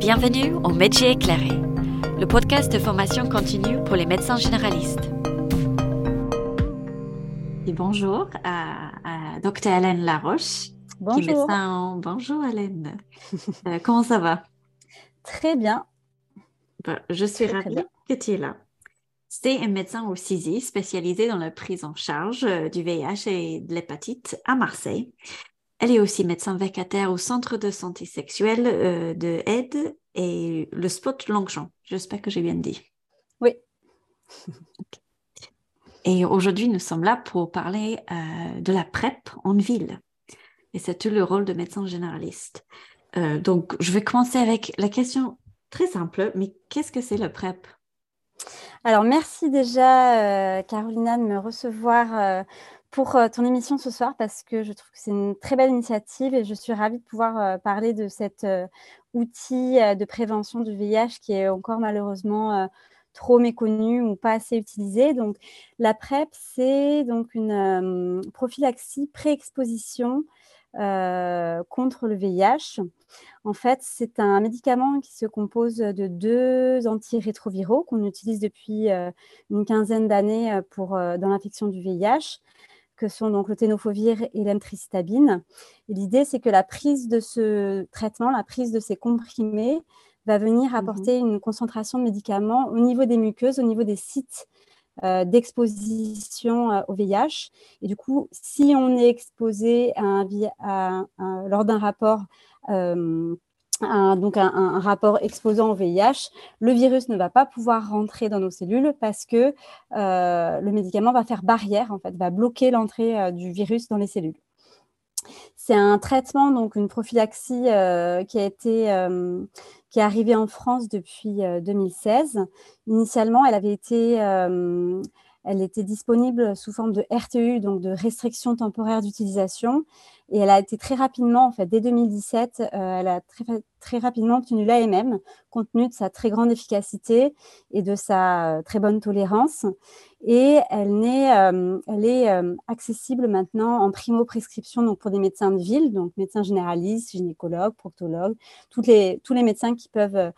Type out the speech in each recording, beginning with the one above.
Bienvenue au Métier éclairé, le podcast de formation continue pour les médecins généralistes. Et bonjour à, Dr Hélène Laroche. Bonjour. Bonjour Hélène. Euh, comment ça va? Très bien. je suis ravie que tu es là. C'est un médecin au CISI spécialisé dans la prise en charge euh, du VIH et de l'hépatite à Marseille. Elle est aussi médecin vacataire au Centre de santé sexuelle euh, de Aide et le Spot Longchamp. J'espère que j'ai bien dit. Oui. Et aujourd'hui, nous sommes là pour parler euh, de la PrEP en ville. Et c'est tout le rôle de médecin généraliste. Euh, donc, je vais commencer avec la question très simple, mais qu'est-ce que c'est la PrEP? Alors, merci déjà, Carolina, de me recevoir pour euh, ton émission ce soir parce que je trouve que c'est une très belle initiative et je suis ravie de pouvoir euh, parler de cet euh, outil de prévention du VIH qui est encore malheureusement trop méconnu ou pas assez utilisé. Donc, la PrEP, c'est donc une prophylaxie pré-exposition contre le VIH. En fait, c'est un médicament qui se compose de deux antirétroviraux qu'on utilise depuis une quinzaine d'années pour dans l'infection du VIH que sont donc le ténofovir et l'emtricitabine. l'idée, c'est que la prise de ce traitement, la prise de ces comprimés, va venir mhm. apporter une concentration de médicaments au niveau des muqueuses, au niveau des sites euh, d'exposition euh, au VIH. Et du coup, si on est exposé lors d'un rapport euh, un, donc un, rapport exposant au VIH, le virus ne va pas pouvoir rentrer dans nos cellules parce que euh, le médicament va faire barrière, en fait, va bloquer l'entrée euh, du virus dans les cellules. C'est un traitement, donc une prophylaxie euh, qui a été qui est arrivée en France depuis 2016. Initialement, elle avait été elle était disponible sous forme de RTU, donc de restriction temporaire d'utilisation. Et elle a été très rapidement, en fait, dès 2017, euh, elle a très, très rapidement obtenu l'AMM, compte tenu de sa très grande efficacité et de sa euh, très bonne tolérance. Et elle, est, euh, elle est accessible maintenant en primo-prescription donc pour des médecins de ville, donc médecins généralistes, gynécologues, proctologues, les, tous les médecins qui peuvent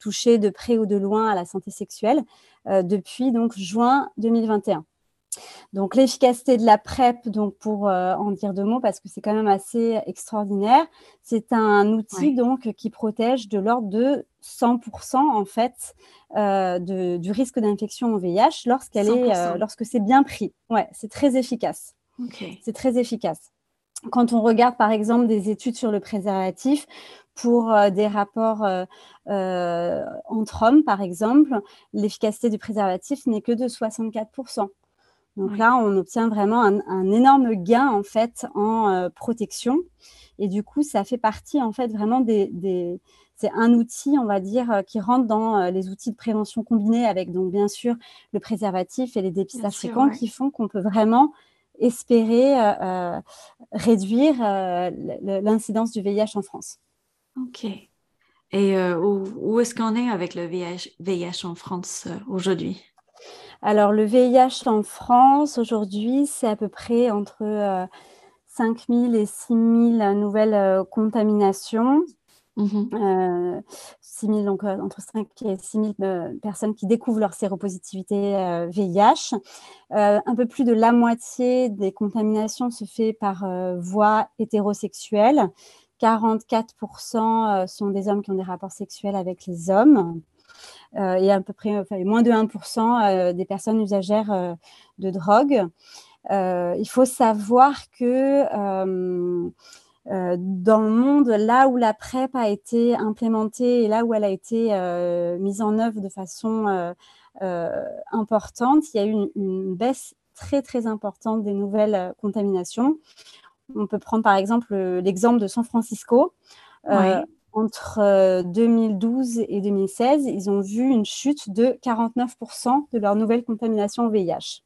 toucher de près ou de loin à la santé sexuelle depuis donc juin 2021. Donc l'efficacité de la PrEP, donc pour euh, en dire deux mots, parce que c'est quand même assez extraordinaire, c'est un outil donc qui protège de l'ordre de 100% en fait euh, du risque d'infection au VIH lorsqu'elle est, euh, lorsque c'est bien pris. Ouais, c'est très efficace. C'est très efficace. Quand on regarde par exemple des études sur le préservatif, pour des rapports entre hommes, par exemple, l'efficacité du préservatif n'est que de 64%. Donc là, on obtient vraiment un, énorme gain en fait en euh, protection. Et du coup, ça fait partie en fait vraiment des, c'est un outil, on va dire, euh, qui rentre dans euh, les outils de prévention combinés avec donc bien sûr le préservatif et les dépistages fréquents qui font qu'on peut vraiment espérer réduire l'incidence du VIH en France. Ok. Et où, où est-ce qu'on est avec le VIH, VIH en France aujourd'hui? Alors, le VIH en France, aujourd'hui, c'est à peu près entre 5 euh, 000 et 6 000 nouvelles euh, contaminations. 6 mmh 000, euh, donc entre 5 et 6 000 personnes qui découvrent leur séropositivité VIH. un peu plus de la moitié des contaminations se fait par voie hétérosexuelle. 44% sont des hommes qui ont des rapports sexuels avec les hommes. Euh, et à peu près moins de 1% euh, des personnes usagères euh, de drogue. il faut savoir que dans le monde, là où la PrEP a été implémentée et là où elle a été mise en œuvre de façon importante, il y a eu une, baisse très très importante des nouvelles contaminations. On peut prendre par exemple l'exemple de San Francisco entre 2012 euh, et 2016, ils ont vu une chute de 49% de leur nouvelle contamination au VIH.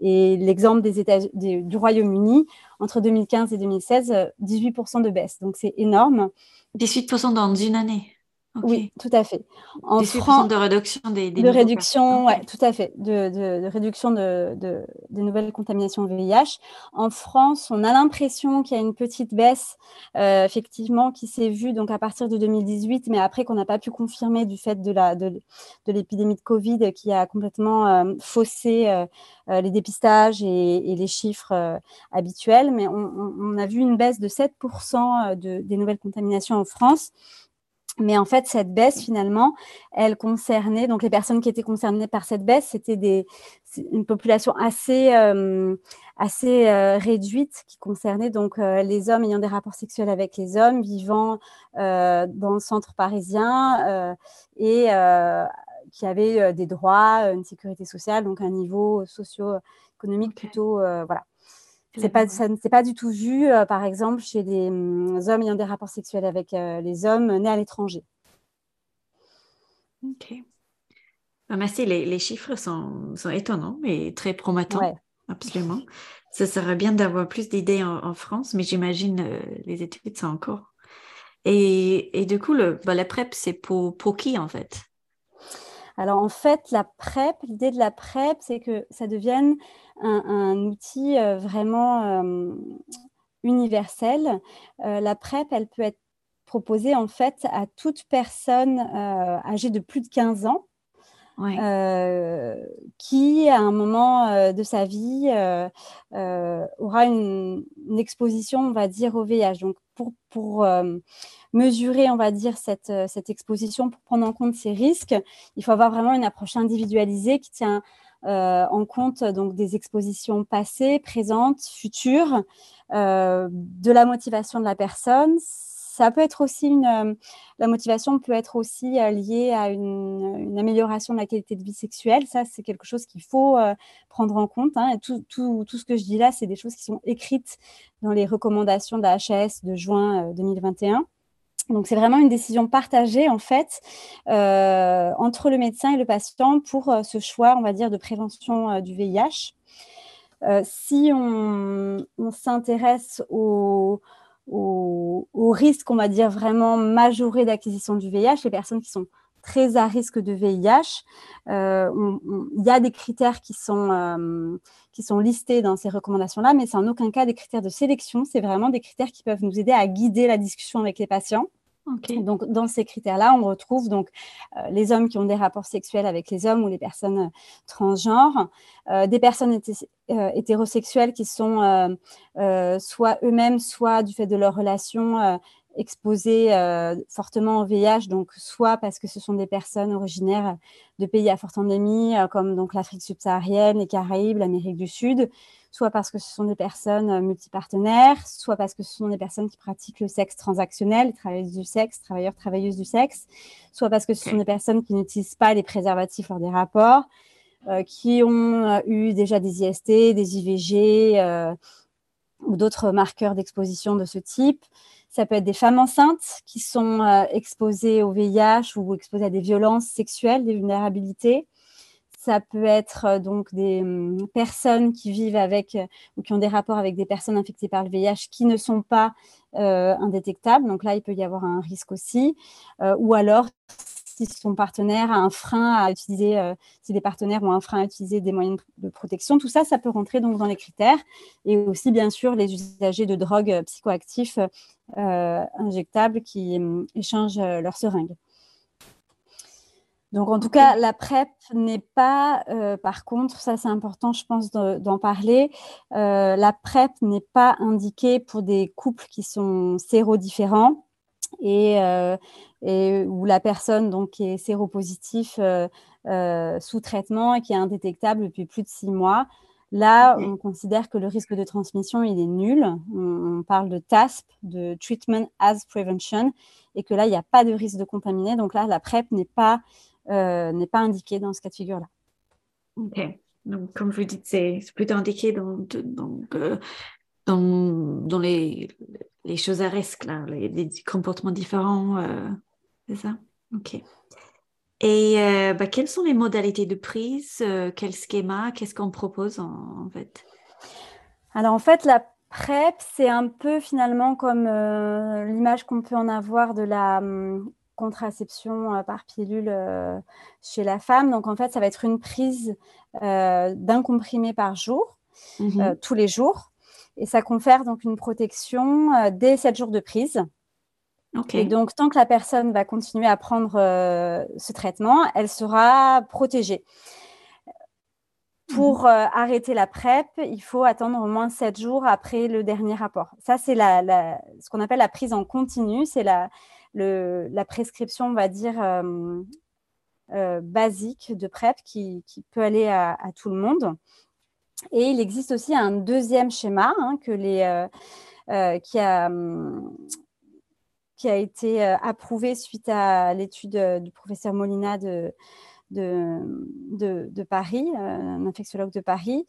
Et l'exemple des États du Royaume-Uni, entre 2015 et 2016, 18% de baisse. Donc c'est énorme. 18% dans une année Oui, tout à fait. En France, de réduction des, de réduction, ouais, tout à fait, de, de, réduction de, de, nouvelles contaminations VIH. En France, on a l'impression qu'il y a une petite baisse, euh, effectivement, qui s'est vue donc à partir de 2018, mais après qu'on n'a pas pu confirmer du fait de la de, l'épidémie de Covid qui a complètement euh, faussé euh, les dépistages et, les chiffres habituels. Mais on, on, a vu une baisse de 7% des nouvelles contaminations en France. Mais en fait, cette baisse, finalement, elle concernait, donc les personnes qui étaient concernées par cette baisse, c'était des, une population assez, euh, assez euh, réduite qui concernait donc euh, les hommes ayant des rapports sexuels avec les hommes, vivant dans le centre parisien et qui avaient des droits, une sécurité sociale, donc un niveau socio-économique plutôt, voilà, c'est pas, ça ne s'est pas du tout vu, euh, par exemple, chez des hum, hommes ayant des rapports sexuels avec euh, les hommes nés à l'étranger. Ok. Ah, merci, les, les chiffres sont, sont, étonnants et très prometteurs. Absolument. Ce serait bien d'avoir plus d'idées en, France, mais j'imagine euh, les études sont encore. Et, et du coup, le, bah, la PrEP, c'est pour, pour qui en fait? Alors en fait, la PrEP, l'idée de la PrEP, c'est que ça devienne un, outil euh, vraiment euh, universel. Euh, la PrEP, elle peut être proposée en fait à toute personne âgée de plus de 15 ans. Qui, à un moment de sa vie, aura une, exposition, on va dire, au VIH. Donc, pour, pour mesurer, on va dire, cette, cette, exposition, pour prendre en compte ces risques, il faut avoir vraiment une approche individualisée qui tient euh, en compte donc des expositions passées, présentes, futures, euh, de la motivation de la personne. Ça peut être aussi une, euh, la motivation peut être aussi liée à une, amélioration de la qualité de vie sexuelle. Ça, c'est quelque chose qu'il faut prendre en compte. Hein. Tout, tout, tout, ce que je dis là, c'est des choses qui sont écrites dans les recommandations de la HAS de juin 2021. Donc, c'est vraiment une décision partagée, en fait, euh, entre le médecin et le patient pour euh, ce choix, on va dire, de prévention euh, du VIH. si on, s'intéresse au, au, risque, on va dire, vraiment majoré d'acquisition du VIH, les personnes qui sont très à risque de VIH, il y a des critères qui sont, qui sont listés dans ces recommandations-là, mais c'est en aucun cas des critères de sélection, c'est vraiment des critères qui peuvent nous aider à guider la discussion avec les patients. Donc, dans ces critères-là, on retrouve donc euh, les hommes qui ont des rapports sexuels avec les hommes ou les personnes euh, transgenres, euh, des personnes hétérosexuelles qui sont soit eux-mêmes, soit du fait de leur relation exposées fortement au VIH, donc soit parce que ce sont des personnes originaires de pays à forte endémie, comme donc l'Afrique subsaharienne, les Caraïbes, l'Amérique du Sud, soit parce que ce sont des personnes euh, multipartenaires, soit parce que ce sont des personnes qui pratiquent le sexe transactionnel, travailleuses du sexe, travailleurs, travailleuses du sexe, soit parce que ce sont des personnes qui n'utilisent pas les préservatifs lors des rapports, euh, qui ont euh, eu déjà des IST, des IVG ou d'autres marqueurs d'exposition de ce type. Ça peut être des femmes enceintes qui sont exposées au VIH ou exposées à des violences sexuelles, des vulnérabilités. Ça peut être euh, donc des hum, personnes qui vivent avec euh, ou qui ont des rapports avec des personnes infectées par le VIH qui ne sont pas euh, indétectables. Donc là, il peut y avoir un risque aussi. ou alors, si son partenaire a un frein à utiliser, si des partenaires ont un frein à utiliser des moyens de protection, tout ça, ça peut rentrer donc dans les critères. Et aussi, bien sûr, les usagers de drogues psychoactifs injectables qui hum, échangent leurs seringues. Donc, en tout cas, la PrEP n'est pas, euh, par contre, ça c'est important, je pense, d'en parler, euh, la PrEP n'est pas indiquée pour des couples qui sont sérodifferents et, euh, et où la personne donc, est séropositif sous traitement et qui est indétectable depuis plus de six mois. Là, on considère que le risque de transmission, il est nul. On, on parle de TASP, de Treatment as Prevention, et que là, il n'y a pas de risque de contaminer. Donc là, la PrEP n'est pas euh, n'est pas indiqué dans ce cas de figure-là. Ok. Donc, comme vous dites, c'est plutôt indiqué dans, euh, dans, dans, les, les, choses à risque, là, les, comportements différents. Euh, c'est ça? Ok. Et bah, quelles sont les modalités de prise Quel schéma Qu'est-ce qu'on propose en, fait? Alors, en fait, la PrEP, c'est un peu finalement comme l'image qu'on peut en avoir de la, hum, contraception par pilule chez la femme. Donc, en fait, ça va être une prise d'un comprimé par jour, mmh tous les jours. Et ça confère donc une protection dès 7 jours de prise. Et donc, tant que la personne va continuer à prendre ce traitement, elle sera protégée. Pour euh, arrêter la PrEP, il faut attendre au moins 7 jours après le dernier rapport. Ça, c'est ce qu'on appelle la prise en continu. C'est la, prescription, on va dire, euh, euh, basique de PrEP qui, peut aller à, tout le monde. Et il existe aussi un deuxième schéma hein, que les, qui, a, qui a été approuvé suite à l'étude du professeur Molina de de, Paris, euh, un infectiologue de Paris,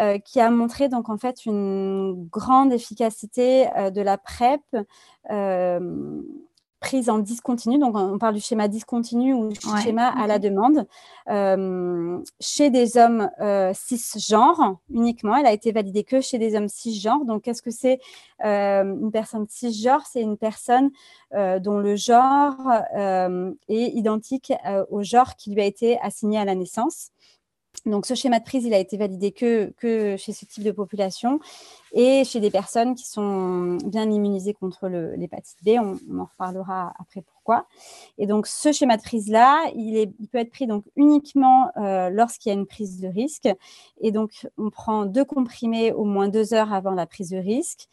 euh, qui a montré donc en fait une grande efficacité euh, de la PrEP prise en discontinu, donc on parle du schéma discontinu ou du schéma à la demande, euh, chez des hommes euh, cisgenres uniquement. Elle a été validée que chez des hommes cisgenres. Donc, qu'est-ce que c'est euh, une personne cisgenre? C'est une personne dont le genre est identique au genre qui lui a été assigné à la naissance. Donc, ce schéma de prise, il a été validé que, chez ce type de population et chez des personnes qui sont bien immunisées contre l'hépatite B. On, en reparlera après pourquoi. Et donc, ce schéma de prise-là, il, peut être pris donc uniquement euh, lorsqu'il y a une prise de risque. Et donc, on prend deux comprimés au moins deux heures avant la prise de risque,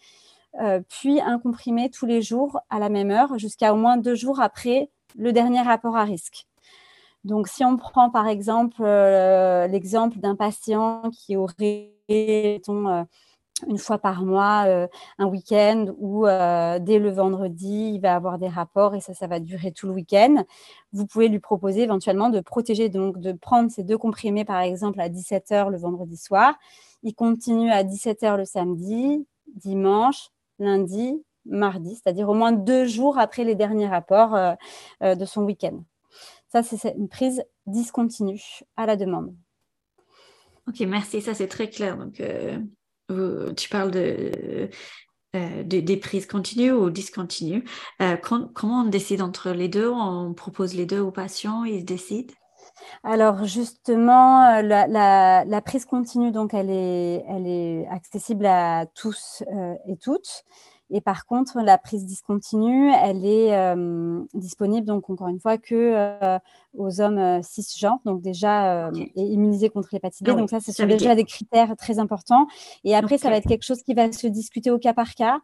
euh, puis un comprimé tous les jours à la même heure, jusqu'à au moins deux jours après le dernier rapport à risque. Donc, si on prend par exemple euh, l'exemple d'un patient qui aurait, euh, une fois par mois, euh, un week-end où dès le vendredi, il va avoir des rapports et ça, ça va durer tout le week-end, vous pouvez lui proposer éventuellement de protéger, donc de prendre ces deux comprimés par exemple à 17h le vendredi soir. Il continue à 17h le samedi, dimanche, lundi, mardi, c'est-à-dire au moins deux jours après les derniers rapports de son week-end. Ça, c'est une prise discontinue à la demande. Ok, merci. Ça, c'est très clair. Donc, euh, tu parles de, euh, des prises continues ou discontinues. Euh, comment on décide entre les deux? On propose les deux aux patients, ils décident? Alors justement, la, prise continue, donc elle est, elle est accessible à tous et toutes. Et par contre, la prise discontinue, elle est euh, disponible, donc encore une fois, que euh, aux hommes euh, cisgenres, donc déjà immunisés contre l'hépatite B. Ah donc ça, ce sont déjà des critères très importants. Et après, ça va être quelque chose qui va se discuter au cas par cas.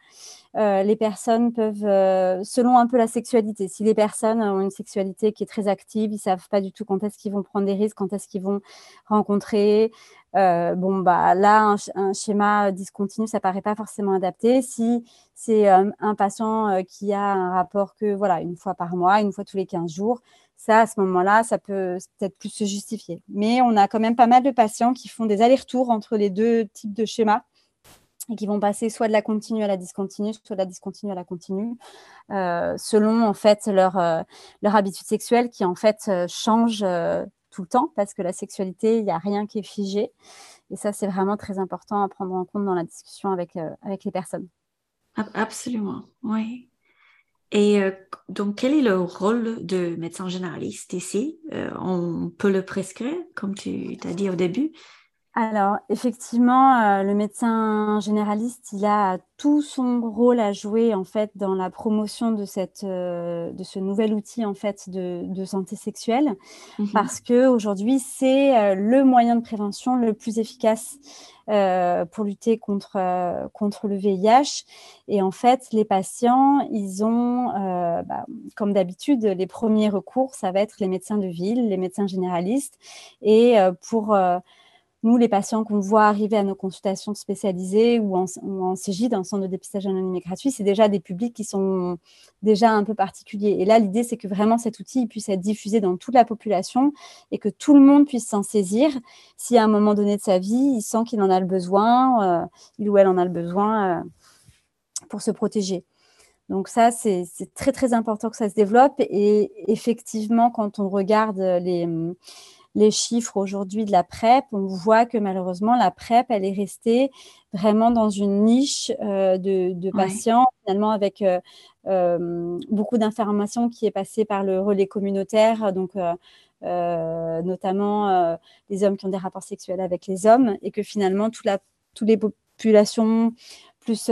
Les personnes peuvent, selon un peu la sexualité, si les personnes ont une sexualité qui est très active, ils savent pas du tout quand est-ce qu'ils vont prendre des risques, quand est-ce qu'ils vont rencontrer. bon, bah là, un, schéma discontinu, ça paraît pas forcément adapté. Si c'est euh, un patient euh, qui a un rapport que voilà une fois par mois, une fois tous les 15 jours. Ça, à ce moment-là, ça peut peut-être plus se justifier. Mais on a quand même pas mal de patients qui font des allers-retours entre les deux types de schémas et qui vont passer soit de la continue à la discontinue, soit de la discontinue à la continue, euh, selon en fait leur, leur habitude sexuelle qui en fait change tout le temps parce que la sexualité, il n'y a rien qui est figé. Et ça, c'est vraiment très important à prendre en compte dans la discussion avec, avec les personnes. Absolument, oui. Et euh, donc, quel est le rôle de médecin généraliste ici? Euh, On peut le prescrire, comme tu t'as dit au début? Alors, effectivement, euh, le médecin généraliste, il a tout son rôle à jouer en fait dans la promotion de, cette, euh, de ce nouvel outil en fait de, santé sexuelle, mmh parce que aujourd'hui, c'est euh, le moyen de prévention le plus efficace pour lutter contre, contre le VIH. Et en fait, les patients, ils ont, bah, comme d'habitude, les premiers recours, ça va être les médecins de ville, les médecins généralistes, et pour nous, les patients qu'on voit arriver à nos consultations spécialisées ou en, ou en CGID, en centre de dépistage anonyme et gratuit, c'est déjà des publics qui sont déjà un peu particuliers. Et là, l'idée, c'est que vraiment cet outil puisse être diffusé dans toute la population et que tout le monde puisse s'en saisir si à un moment donné de sa vie, il sent qu'il en a le besoin, euh, il ou elle en a le besoin euh, pour se protéger. Donc ça, c'est très, très important que ça se développe. Et effectivement, quand on regarde les les chiffres aujourd'hui de la PrEP, on voit que malheureusement, la PrEP, elle est restée vraiment dans une niche de, patients, finalement, avec beaucoup d'informations qui est passée par le relais communautaire, donc notamment les hommes qui ont des rapports sexuels avec les hommes, et que finalement, toute la, toutes les populations plus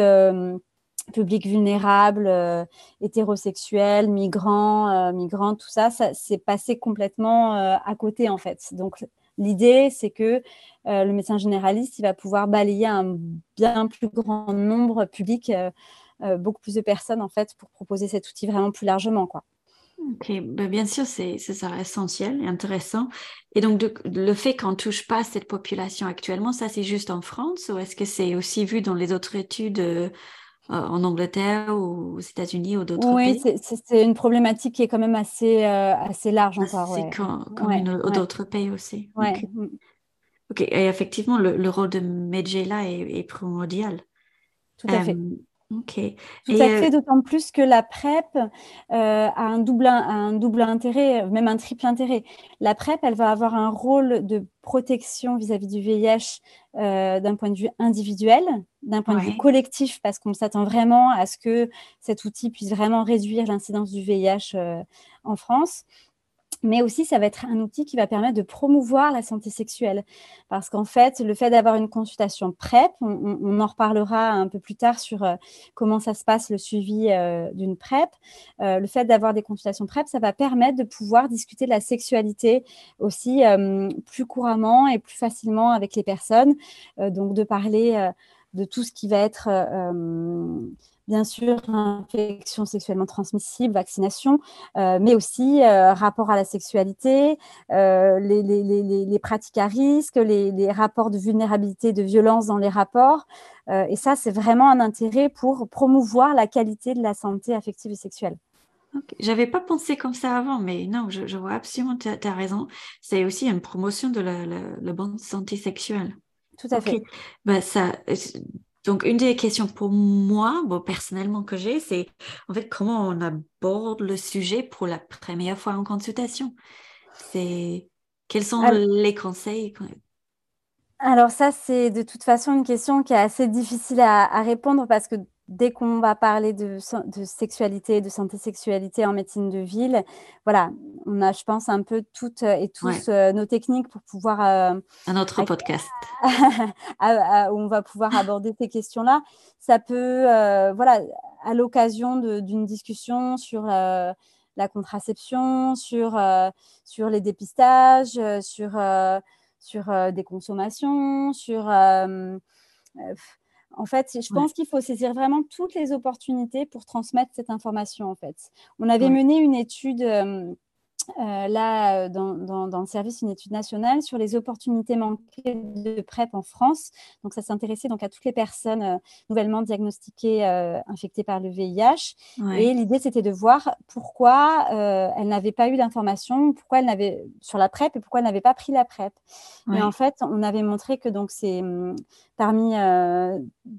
publics vulnérables, euh, hétérosexuels, migrants, euh, tout ça, ça s'est passé complètement euh, à côté en fait. Donc l'idée, c'est que le médecin généraliste, il va pouvoir balayer un bien plus grand nombre public, beaucoup plus de personnes en fait, pour proposer cet outil vraiment plus largement, quoi. Ok, ben, bien sûr, c'est ça essentiel et intéressant. Et donc, le fait qu'on ne touche pas cette population actuellement, ça c'est juste en France ou est-ce que c'est aussi vu dans les autres études euh, en Angleterre ou aux États-Unis ou d'autres pays? Oui, c'est une problématique qui est quand même assez, euh, assez large encore. C'est comme, d'autres pays aussi. Ouais. Mm. Ok, et effectivement, le, rôle de Medjela est, est primordial. Tout à fait. Ok. Tout à fait, d'autant plus que la PrEP euh, a, un double, un double intérêt, même un triple intérêt. La PrEP, elle va avoir un rôle de protection vis-à-vis du VIH euh, d'un point de vue individuel, d'un point de vue collectif, parce qu'on s'attend vraiment à ce que cet outil puisse vraiment réduire l'incidence du VIH euh, en France mais aussi ça va être un outil qui va permettre de promouvoir la santé sexuelle. Parce qu'en fait, le fait d'avoir une consultation PrEP, on, en reparlera un peu plus tard sur euh, comment ça se passe le suivi euh, d'une PrEP, euh, le fait d'avoir des consultations PrEP, ça va permettre de pouvoir discuter de la sexualité aussi plus couramment et plus facilement avec les personnes. donc de parler de tout ce qui va être bien sûr infection sexuellement transmissible, vaccination, euh, mais aussi euh, rapport à la sexualité, euh, les, pratiques à risque, les, rapports de vulnérabilité, de violence dans les rapports. et ça, c'est vraiment un intérêt pour promouvoir la qualité de la santé affective et sexuelle. J'avais pas pensé comme ça avant, mais non, je, vois absolument, tu as, raison. C'est aussi une promotion de la, bonne santé sexuelle. Tout à fait. Bah, ça, donc, une des questions pour moi, bon, personnellement, que j'ai, c'est en fait comment on aborde le sujet pour la première fois en consultation? C'est quels sont les conseils Alors ça, c'est de toute façon une question qui est assez difficile à répondre parce que dès qu'on va parler de, sexualité, de santé sexualité en médecine de ville, voilà, on a, je pense, un peu toutes et tous euh, nos techniques pour pouvoir... Euh, un autre podcast. où on va pouvoir aborder ces questions-là. Ça peut, euh, voilà, à l'occasion d'une discussion sur la contraception, sur, sur les dépistages, sur, sur des consommations, sur en fait, je pense qu'il faut saisir vraiment toutes les opportunités pour transmettre cette information. En fait, on avait mené une étude euh, là, euh, dans, le service, une étude nationale sur les opportunités manquées de PrEP en France. Donc, ça s'intéressait donc à toutes les personnes euh, nouvellement diagnostiquées infectées par le VIH. Et l'idée, c'était de voir pourquoi elles n'avaient pas eu d'informations, pourquoi elles n'avaient sur la PrEP et pourquoi elles n'avaient pas pris la PrEP. Et en fait, on avait montré que donc c'est hum, parmi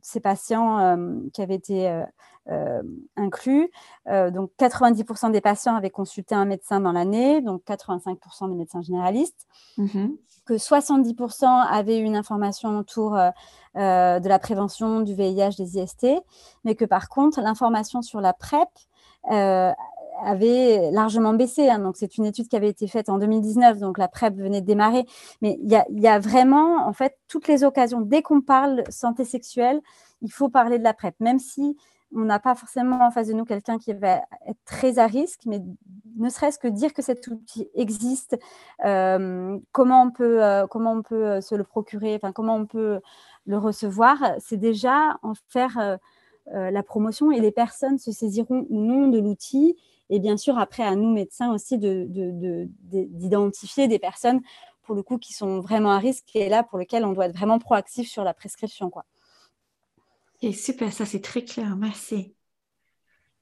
ces patients qui avaient été inclus. Euh, donc 90% des patients avaient consulté un médecin dans l'année, donc 85% des médecins généralistes. Mm-hmm. Que 70% avaient une information autour euh, de la prévention du VIH, des IST, mais que par contre, l'information sur la PrEP avait largement baissé. Hein. donc, c'est une étude qui avait été faite en 2019, donc la PrEP venait de démarrer. Mais il y, y a, vraiment, en fait, toutes les occasions. Dès qu'on parle santé sexuelle, il faut parler de la PrEP, même si on n'a pas forcément en face de nous quelqu'un qui va être très à risque, mais ne serait-ce que dire que cet outil existe, euh, comment on peut, euh, comment on peut euh, se le procurer, comment on peut le recevoir, c'est déjà en faire la promotion et les personnes se saisiront ou non de l'outil. Et bien sûr, après, à nous médecins aussi d'identifier de, des personnes pour le coup qui sont vraiment à risque et là pour lesquelles on doit être vraiment proactif sur la prescription, quoi super, ça c'est très clair, merci.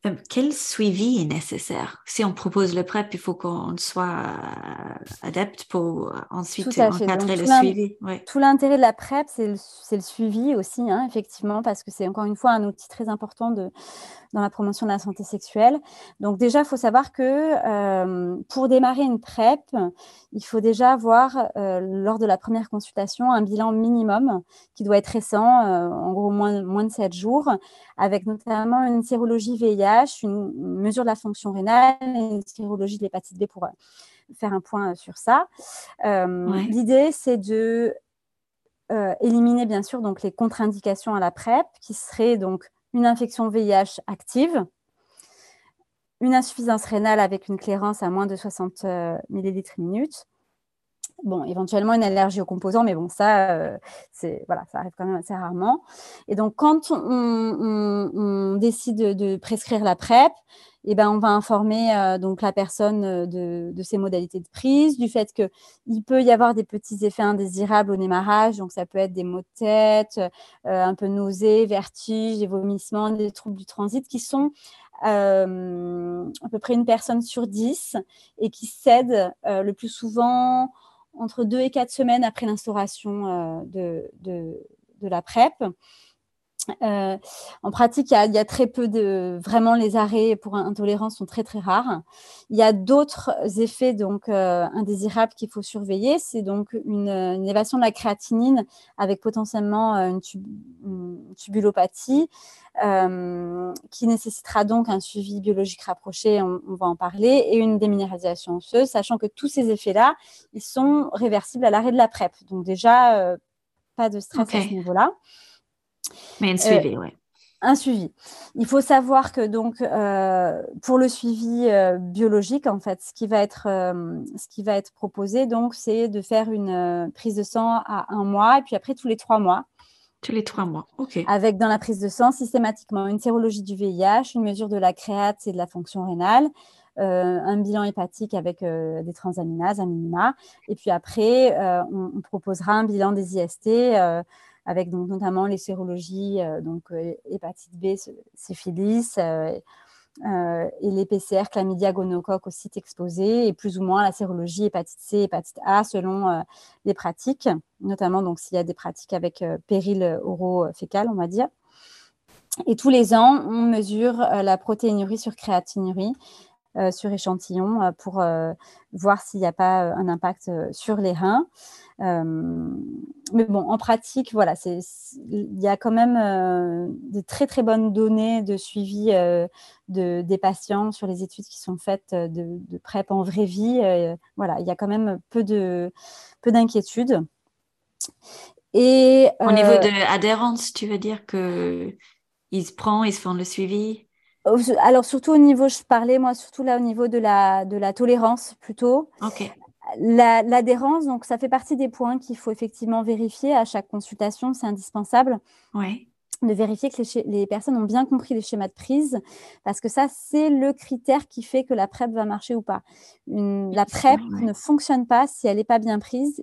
Euh, quel suivi est nécessaire? Si on propose le PrEP, il faut qu'on soit adepte pour ensuite encadrer le suivi. Tout l'intérêt de la PrEP, c'est le, suivi aussi, hein, effectivement, parce que c'est encore une fois un outil très important de, dans la promotion de la santé sexuelle. Donc déjà, il faut savoir que euh, pour démarrer une PrEP, il faut déjà avoir, euh, lors de la première consultation, un bilan minimum qui doit être récent, euh, en gros moins, moins de 7 jours, avec notamment une sérologie VIH, une mesure de la fonction rénale une sérologie de l'hépatite B pour faire un point sur ça. L'idée, c'est de éliminer bien sûr donc les contre-indications à la PrEP, qui seraient donc une infection VIH active, une insuffisance rénale avec une clairance à moins de 60 euh, ml minute. Bon, éventuellement une allergie aux composants, mais bon, ça, euh, voilà, ça arrive quand même assez rarement. Et donc, quand on, décide de, prescrire la PrEP, eh ben, on va informer euh, donc la personne euh, de, de, ses modalités de prise, du fait qu'il peut y avoir des petits effets indésirables au démarrage, donc ça peut être des maux de tête, un peu nausées, vertiges, des vomissements, des troubles du transit qui sont à peu près une personne sur dix et qui cèdent le plus souvent entre deux et quatre semaines après l'instauration de, de, de, la PrEP. Euh, en pratique, il y, a, très peu de vraiment les arrêts pour intolérance sont très très rares. Il y a d'autres effets donc euh, indésirables qu'il faut surveiller. C'est donc une, élévation de la créatinine avec potentiellement euh, une, tubulopathie qui nécessitera donc un suivi biologique rapproché. On, va en parler et une déminéralisation osseuse, sachant que tous ces effets-là, ils sont réversibles à l'arrêt de la PrEP. Donc déjà, pas de stress à ce niveau-là. Mais un suivi, euh, oui. Un suivi. Il faut savoir que donc euh, pour le suivi euh, biologique, en fait, ce qui va être ce qui va être proposé, donc, c'est de faire une prise de sang à un mois et puis après tous les trois mois. Tous les trois mois, ok. Avec dans la prise de sang systématiquement une sérologie du VIH, une mesure de la créate et de la fonction rénale, un bilan hépatique avec des transaminases, un minima. Et puis après, on, on, proposera un bilan des IST avec donc notamment les sérologies, euh, donc euh, hépatite B, syphilis, euh, et les PCR chlamydia gonocoque au site exposé, et plus ou moins la sérologie hépatite C, hépatite A, selon les pratiques, notamment s'il y a des pratiques avec péril oro-fécal, on va dire. Et tous les ans, on mesure la protéinurie sur créatinurie sur échantillon pour voir s'il n'y a pas un impact sur les reins. Euh, mais bon, en pratique, voilà, il y a quand même euh, de très très bonnes données de suivi euh, de, des patients sur les études qui sont faites de, de PrEP en vraie vie. voilà, il y a quand même peu de peu d'inquiétudes. Et au niveau de l'adhérence, tu veux dire que ils se prennent, ils se font le suivi? Alors surtout au niveau, je parlais moi surtout là au niveau de la, de la tolérance plutôt. L'adhérence, donc ça fait partie des points qu'il faut effectivement vérifier à chaque consultation, c'est indispensable. De vérifier que les, personnes ont bien compris les schémas de prise, parce que ça, c'est le critère qui fait que la PrEP va marcher ou pas. la PrEP ne fonctionne pas si elle n'est pas bien prise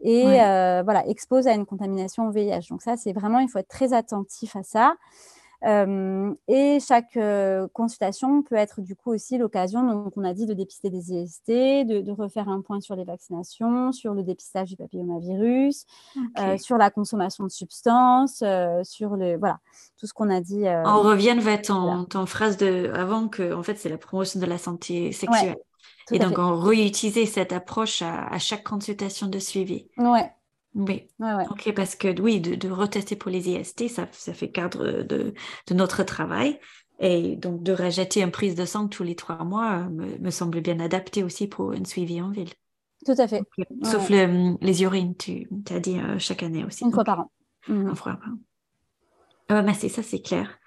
et euh, voilà, expose à une contamination au VIH. Donc ça, c'est vraiment, il faut être très attentif à ça et chaque consultation peut être du coup aussi l'occasion, donc on a dit de dépister des IST, de, refaire un point sur les vaccinations, sur le dépistage du papillomavirus, sur la consommation de substances, sur le voilà tout ce qu'on a dit. on revient vers ton, ton, phrase de avant que en fait c'est la promotion de la santé sexuelle. Et donc, on réutiliser cette approche à, à, chaque consultation de suivi. Ouais, oui, ok, parce que oui, de, retester pour les IST, ça, ça fait cadre de, de, notre travail. Et donc, de rejeter une prise de sang tous les trois mois me, me semble bien adapté aussi pour un suivi en ville. Tout à fait. Sauf les urines, tu as dit euh, chaque année aussi. Une fois par an. Une mhm. fois par an. Ah, mais c'est ça, c'est clair.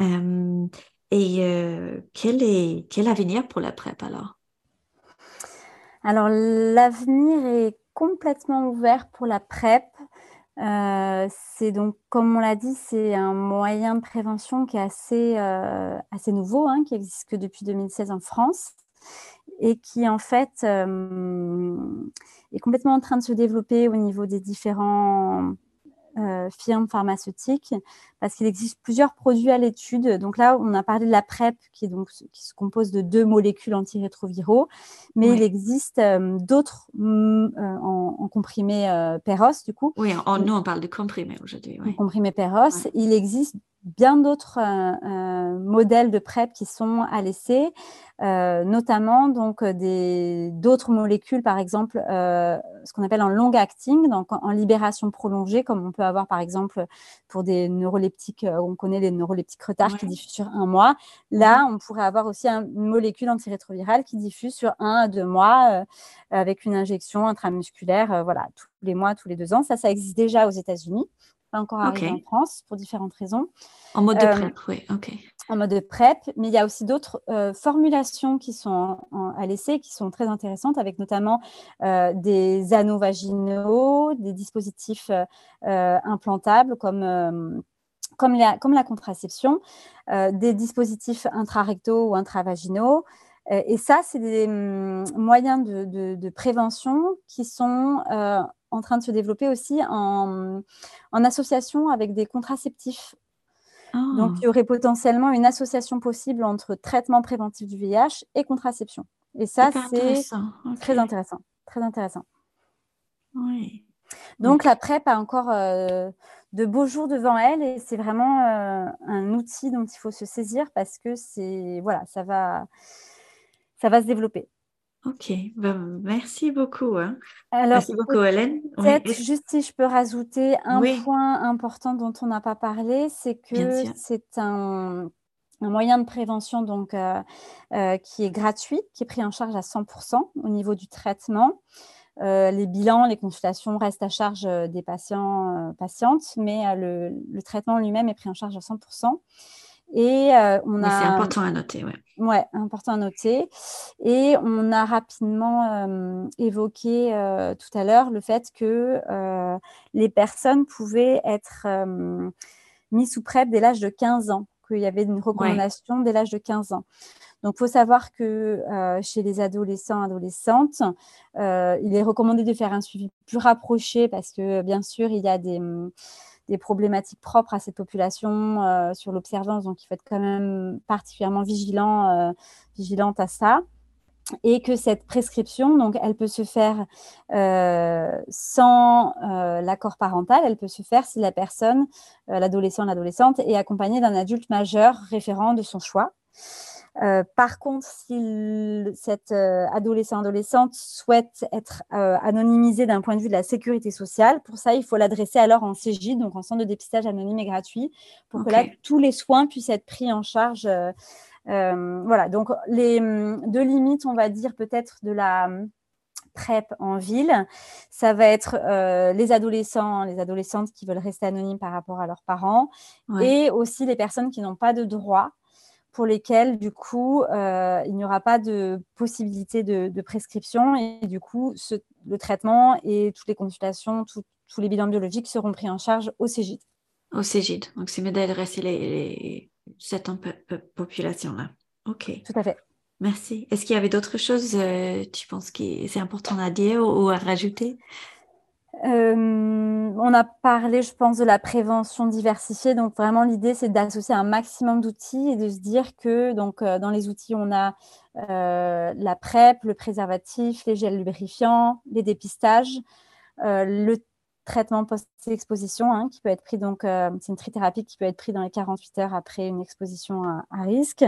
Euh, et euh, quel est quel avenir pour la PrEP alors? Alors, l'avenir est complètement ouvert pour la PrEP. Euh, c'est donc, comme on l'a dit, c'est un moyen de prévention qui est assez, euh, assez nouveau, hein, qui existe que depuis 2016 en France et qui en fait euh, est complètement en train de se développer au niveau des différents firmes pharmaceutiques parce qu'il existe plusieurs produits à l'étude. Donc là, on a parlé de la PrEP qui, donc, qui se compose de deux molécules antirétroviraux, mais il existe d'autres mm, en, comprimé Perros, du coup. Oui, en, nous, on parle de comprimé aujourd'hui. En comprimé Perros. Il existe bien d'autres euh, euh, modèles de PrEP qui sont à l'essai, euh, notamment donc d'autres molécules, par exemple ce qu'on appelle en long acting, donc en, libération prolongée, comme on peut avoir par exemple pour des neuroleptiques, on connaît les neuroleptiques retards qui diffusent sur un mois. Là, on pourrait avoir aussi une molécule antirétrovirale qui diffuse sur un à deux mois avec une injection intramusculaire, voilà, tous les mois, tous les deux ans. Ça, ça existe déjà aux États-Unis pas encore arrivé en France pour différentes raisons. En mode de euh, PrEP, oui, ok. En mode de PrEP, mais il y a aussi d'autres euh, formulations qui sont à l'essai, qui sont très intéressantes, avec notamment euh, des anneaux vaginaux, des dispositifs implantables comme comme la, comme la, contraception, des dispositifs intrarectaux ou intravaginaux. Et ça, c'est des hum, moyens de, de, prévention qui sont en train de se développer aussi en, association avec des contraceptifs. Donc, ah. il y aurait potentiellement une association possible entre traitement préventif du VIH et contraception. Et ça, c'est très intéressant. Très intéressant. Oui. Donc, la PrEP a encore euh, de beaux jours devant elle et c'est vraiment euh, un outil dont il faut se saisir parce que c'est voilà, ça va, ça va se développer. Ok, ben, merci beaucoup. Hein. merci beaucoup, Hélène. Peut-être juste si je peux rajouter un point important dont on n'a pas parlé, c'est que c'est un, moyen de prévention donc, euh, euh, qui est gratuit, qui est pris en charge à 100% au niveau du traitement. Euh, les bilans, les consultations restent à charge des patients, patientes, mais le, le, traitement lui-même est pris en charge à 100%. Et on a. C'est important à noter, ouais. Ouais, important à noter. Et on a rapidement euh, évoqué euh, tout à l'heure le fait que les personnes pouvaient être mises sous PrEP dès l'âge de 15 ans, qu'il y avait une recommandation dès l'âge de 15 ans. Donc, il faut savoir que chez les adolescents, adolescentes, il est recommandé de faire un suivi plus rapproché parce que, bien sûr, il y a des des problématiques propres à cette population euh, sur l'observance. Donc, il faut être quand même particulièrement vigilant, euh, vigilante à ça. Et que cette prescription, donc, elle peut se faire euh, sans l'accord parental, elle peut se faire si la personne, l'adolescent, l'adolescente, est accompagnée d'un adulte majeur référent de son choix. Euh, par contre, si cette euh, adolescent adolescente souhaite être euh, anonymisée d'un point de vue de la sécurité sociale, pour ça, il faut l'adresser alors en CJ, donc en centre de dépistage anonyme et gratuit, pour que là, tous les soins puissent être pris en charge. voilà, donc les deux limites, on va dire peut-être de la hum, PrEP en ville, ça va être les adolescents, les adolescentes qui veulent rester anonymes par rapport à leurs parents, et aussi les personnes qui n'ont pas de droit pour lesquels, du coup, euh, il n'y aura pas de possibilité de, prescription et du coup, le traitement et toutes les consultations, tous les bilans biologiques seront pris en charge au CGID. Au CGID. Donc, c'est mieux d'adresser les, cette population-là. OK. Tout à fait. Merci. Est-ce qu'il y avait d'autres choses, euh, tu penses que c'est important à dire ou à rajouter? Euh, on a parlé, je pense, de la prévention diversifiée. Donc, vraiment, l'idée, c'est d'associer un maximum d'outils et de se dire que donc, euh, dans les outils, on a euh, la PrEP, le préservatif, les gels lubrifiants, les dépistages, le traitement post-exposition hein, qui peut être pris, donc, c'est une trithérapie qui peut être prise dans les 48 heures après une exposition à, risque.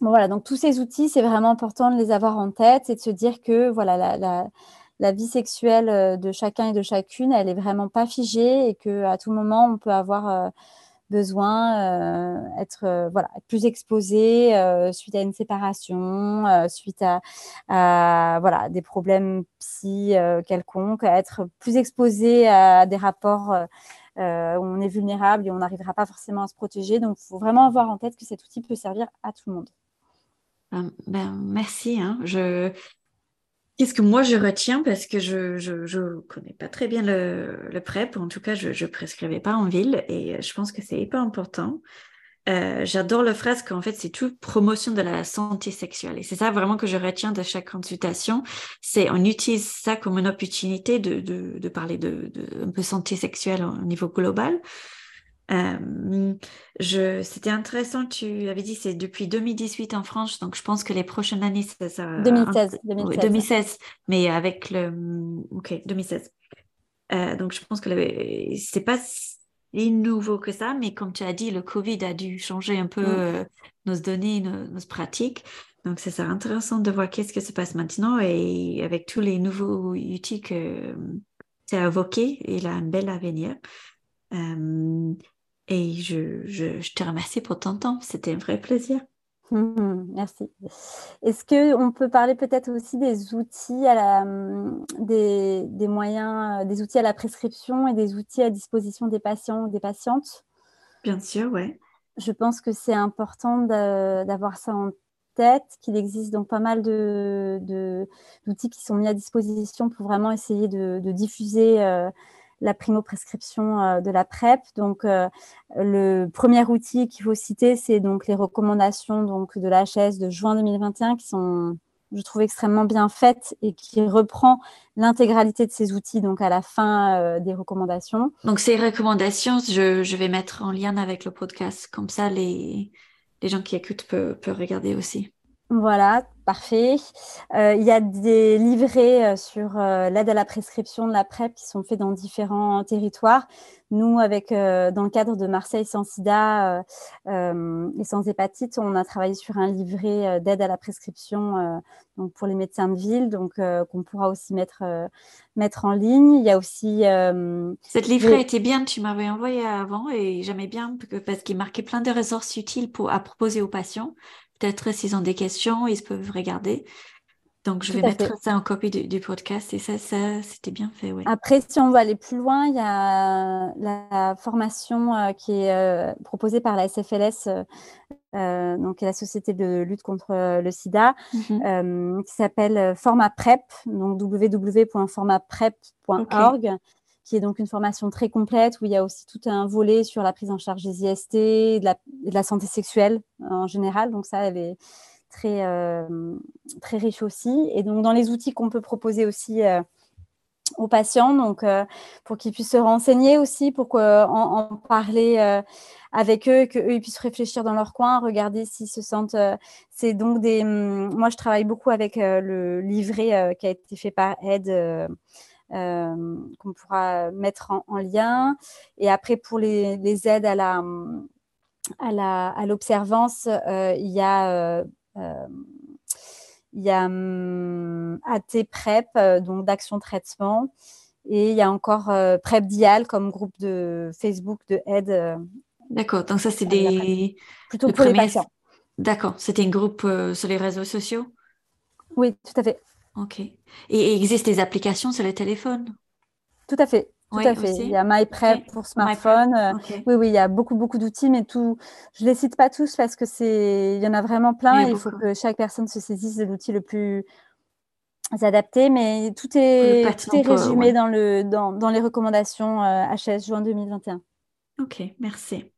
voilà, donc tous ces outils, c'est vraiment important de les avoir en tête et de se dire que voilà, la vie sexuelle euh, de chacun et de chacune, elle est vraiment pas figée et que à tout moment on peut avoir euh, besoin euh, être voilà plus exposé suite à une séparation, suite à, voilà des problèmes psy quelconques, être plus exposé à des rapports où on est vulnérable et on n'arrivera pas forcément à se protéger. Donc, il faut vraiment avoir en tête que cet outil peut servir à tout le monde. Ben, merci. Hein. Je, Qu'est-ce que moi je retiens? Parce que je je, connais pas très bien le, le PrEP, en tout cas je ne prescrivais pas en ville et je pense que c'est hyper important. euh, j'adore le phrase qu'en fait, c'est tout promotion de la santé sexuelle. Et c'est ça vraiment que je retiens de chaque consultation. C'est on utilise ça comme une opportunité de, de, de parler de, de, un peu santé sexuelle au niveau global. Euh, c'était intéressant, tu avais dit c'est depuis 2018 en France, donc je pense que les prochaines années, ça, ça 2016, 2016. 2016, mais avec le, ok, 2016. Euh, donc je pense que c'est pas si nouveau que ça, mais comme tu as dit, le Covid a dû changer un peu mm. euh, nos données, nos, nos, pratiques. Donc c'est intéressant de voir qu'est-ce que se passe maintenant et avec tous les nouveaux outils que tu as évoqués, il a un bel avenir. Euh, et je, je, je, te remercie pour ton temps. C'était un vrai plaisir. merci. Est-ce qu'on peut parler peut-être aussi des outils, à la, des, des, moyens, des outils à la prescription et des outils à disposition des patients ou des patientes? Bien sûr, oui. Je pense que c'est important d'avoir ça en tête, qu'il existe donc pas mal d'outils de, qui sont mis à disposition pour vraiment essayer de, de diffuser euh, la primo-prescription euh, de la PrEP. Donc, euh, le premier outil qu'il faut citer, c'est donc les recommandations donc, de l'HS de juin 2021 qui sont, je trouve, extrêmement bien faites et qui reprend l'intégralité de ces outils donc à la fin euh, des recommandations. Donc, ces recommandations, je, vais mettre en lien avec le podcast. Comme ça, les, les gens qui écoutent peuvent regarder aussi. Voilà, parfait. Euh, il y a des livrets euh, sur euh, l'aide à la prescription de la PrEP qui sont faits dans différents territoires. Nous, avec, dans le cadre de Marseille sans sida et sans hépatite, on a travaillé sur un livret d'aide à la prescription donc pour les médecins de ville, donc qu'on pourra aussi mettre, mettre en ligne. Il y a aussi... Cette livret était bien, tu m'avais envoyé avant et j'aimais bien parce qu'il marquait plein de ressources utiles pour, à proposer aux patients peut-être s'ils ont des questions, ils peuvent regarder. Donc, je vais mettre ça en copie du, podcast et ça, ça c'était bien fait. Ouais. Après, si on veut aller plus loin, il y a la formation euh, qui est euh, proposée par la SFLS, euh, donc la Société de lutte contre le sida, mhm. qui s'appelle Format PrEP, donc www.formaprep.org qui est donc une formation très complète où il y a aussi tout un volet sur la prise en charge des IST de la, de la santé sexuelle en général. Donc ça, elle est très, euh, très riche aussi. Et donc dans les outils qu'on peut proposer aussi euh, aux patients, donc euh, pour qu'ils puissent se renseigner aussi, pour en, en, parler avec eux, qu'eux puissent réfléchir dans leur coin, regarder s'ils se sentent. c'est donc des. Hum, moi, je travaille beaucoup avec le livret qui a été fait par euh, qu'on pourra mettre en, lien. Et après, pour les, aides à la à l'observance, euh, il y a euh, il y a hum, AT PrEP, donc d'action traitement, et il y a encore PrEP Dial comme groupe de Facebook de aide. D'accord, donc ça c'est des plutôt pour les patients. D'accord, c'était un groupe sur les réseaux sociaux? Oui, tout à fait. Ok. Et, il existe des applications sur les téléphones? Tout à fait. Tout à fait. Il y a MyPrep pour smartphone. Euh, oui, oui, il y a beaucoup, beaucoup d'outils, mais tout, je les cite pas tous parce que c'est, il y en a vraiment plein. et il faut que chaque personne se saisisse de l'outil le plus adapté, mais tout est, tout est résumé dans le, dans, dans les recommandations HS euh, juin 2021. Ok, merci.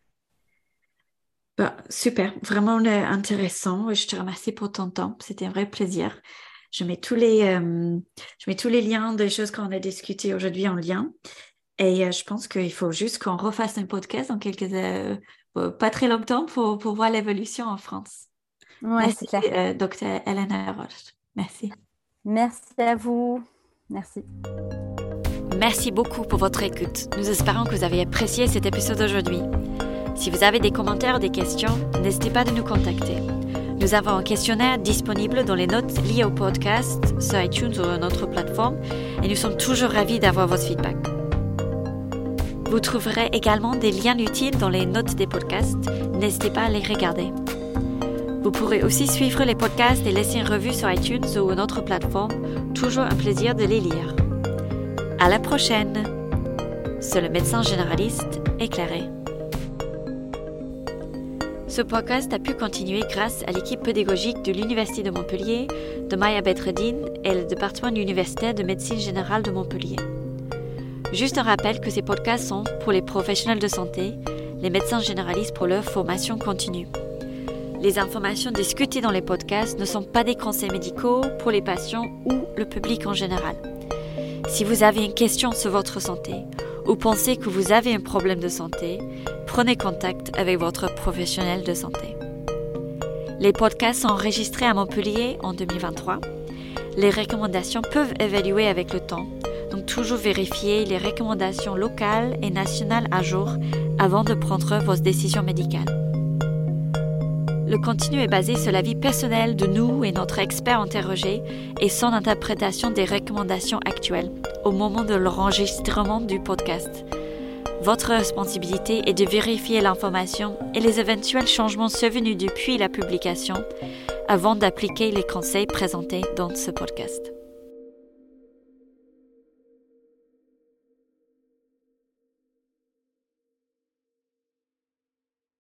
Bah, super, vraiment euh, intéressant. Je te remercie pour ton temps. C'était un vrai plaisir. Je mets tous les, euh, je mets tous les liens des choses qu'on a discutées aujourd'hui en lien. Et euh, je pense qu'il faut juste qu'on refasse un podcast dans quelques, euh, pas très longtemps pour, pour voir l'évolution en France. Oui, c'est clair. docteur Elena Roche. Merci. Merci à vous. Merci. Merci beaucoup pour votre écoute. Nous espérons que vous avez apprécié cet épisode aujourd'hui. Si vous avez des commentaires ou des questions, n'hésitez pas de nous contacter. Nous avons un questionnaire disponible dans les notes liées au podcast sur iTunes ou notre plateforme et nous sommes toujours ravis d'avoir votre feedback. Vous trouverez également des liens utiles dans les notes des podcasts. N'hésitez pas à les regarder. Vous pourrez aussi suivre les podcasts et laisser une revue sur iTunes ou notre plateforme. Toujours un plaisir de les lire. À la prochaine! C'est le médecin généraliste éclairé. Ce podcast a pu continuer grâce à l'équipe pédagogique de l'Université de Montpellier, de Maya Bedreddin et le département universitaire de médecine générale de Montpellier. Juste un rappel que ces podcasts sont pour les professionnels de santé, les médecins généralistes pour leur formation continue. Les informations discutées dans les podcasts ne sont pas des conseils médicaux pour les patients ou le public en général. Si vous avez une question sur votre santé ou pensez que vous avez un problème de santé, prenez contact avec votre professionnel de santé. Les podcasts sont enregistrés à Montpellier en 2023. Les recommandations peuvent évaluer avec le temps, donc toujours vérifier les recommandations locales et nationales à jour avant de prendre vos décisions médicales. Le contenu est basé sur la vie personnelle de nous et notre expert interrogé et son interprétation des recommandations actuelles au moment de l'enregistrement du podcast. Votre responsabilité est de vérifier l'information et les éventuels changements survenus depuis la publication avant d'appliquer les conseils présentés dans ce podcast.